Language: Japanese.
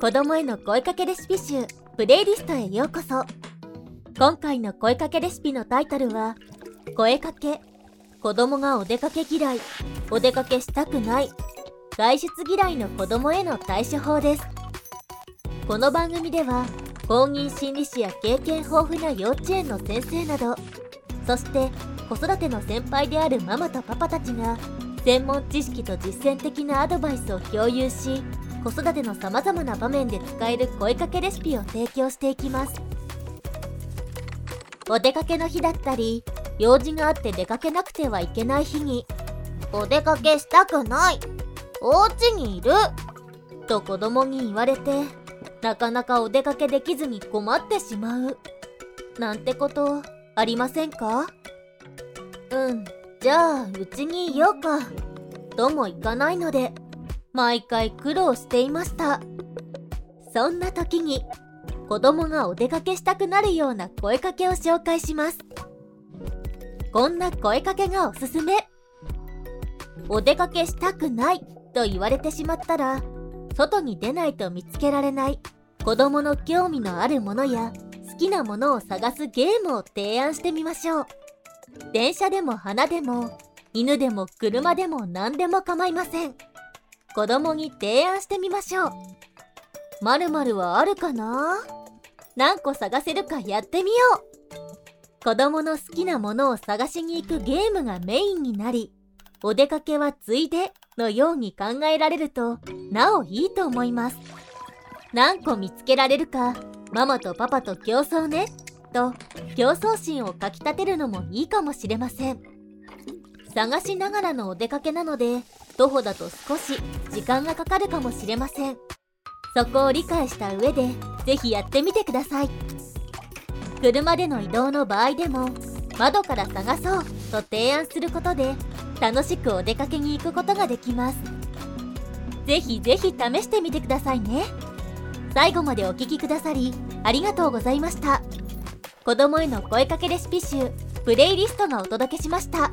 子供への声かけレシピ集プレイリストへようこそ。今回の声かけレシピのタイトルは声かけ子供がお出かけ嫌いお出かけしたくない外出嫌いの子供への対処法です。この番組では公認心理師や経験豊富な幼稚園の先生などそして子育ての先輩であるママとパパたちが専門知識と実践的なアドバイスを共有し子育てのさまざまな場面で使える声かけレシピを提供していきます。お出かけの日だったり用事があって出かけなくてはいけない日にお出かけしたくないお家にいると子供に言われてなかなかお出かけできずに困ってしまうなんてことありませんか？うんじゃあうちにいようかともいかないので毎回苦労していました。そんな時に子供がお出かけしたくなるような声かけを紹介します。こんな声かけがおすすめ。お出かけしたくないと言われてしまったら外に出ないと見つけられない子供の興味のあるものや好きなものを探すゲームを提案してみましょう。電車でも花でも犬でも車でも何でも構いません。子供に提案してみましょう。〇〇はあるかな？何個探せるかやってみよう。子供の好きなものを探しに行くゲームがメインになりお出かけはついでのように考えられるとなおいいと思います。何個見つけられるかママとパパと競争ね？と競争心をかきたてるのもいいかもしれません。探しながらのお出かけなので徒歩だと少し時間がかかるかもしれません。そこを理解した上でぜひやってみてください。車での移動の場合でも窓から探そうと提案することで楽しくお出かけに行くことができます。ぜひぜひ試してみてくださいね。最後までお聴きくださりありがとうございました。子供への声かけレシピ集プレイリストがお届けしました。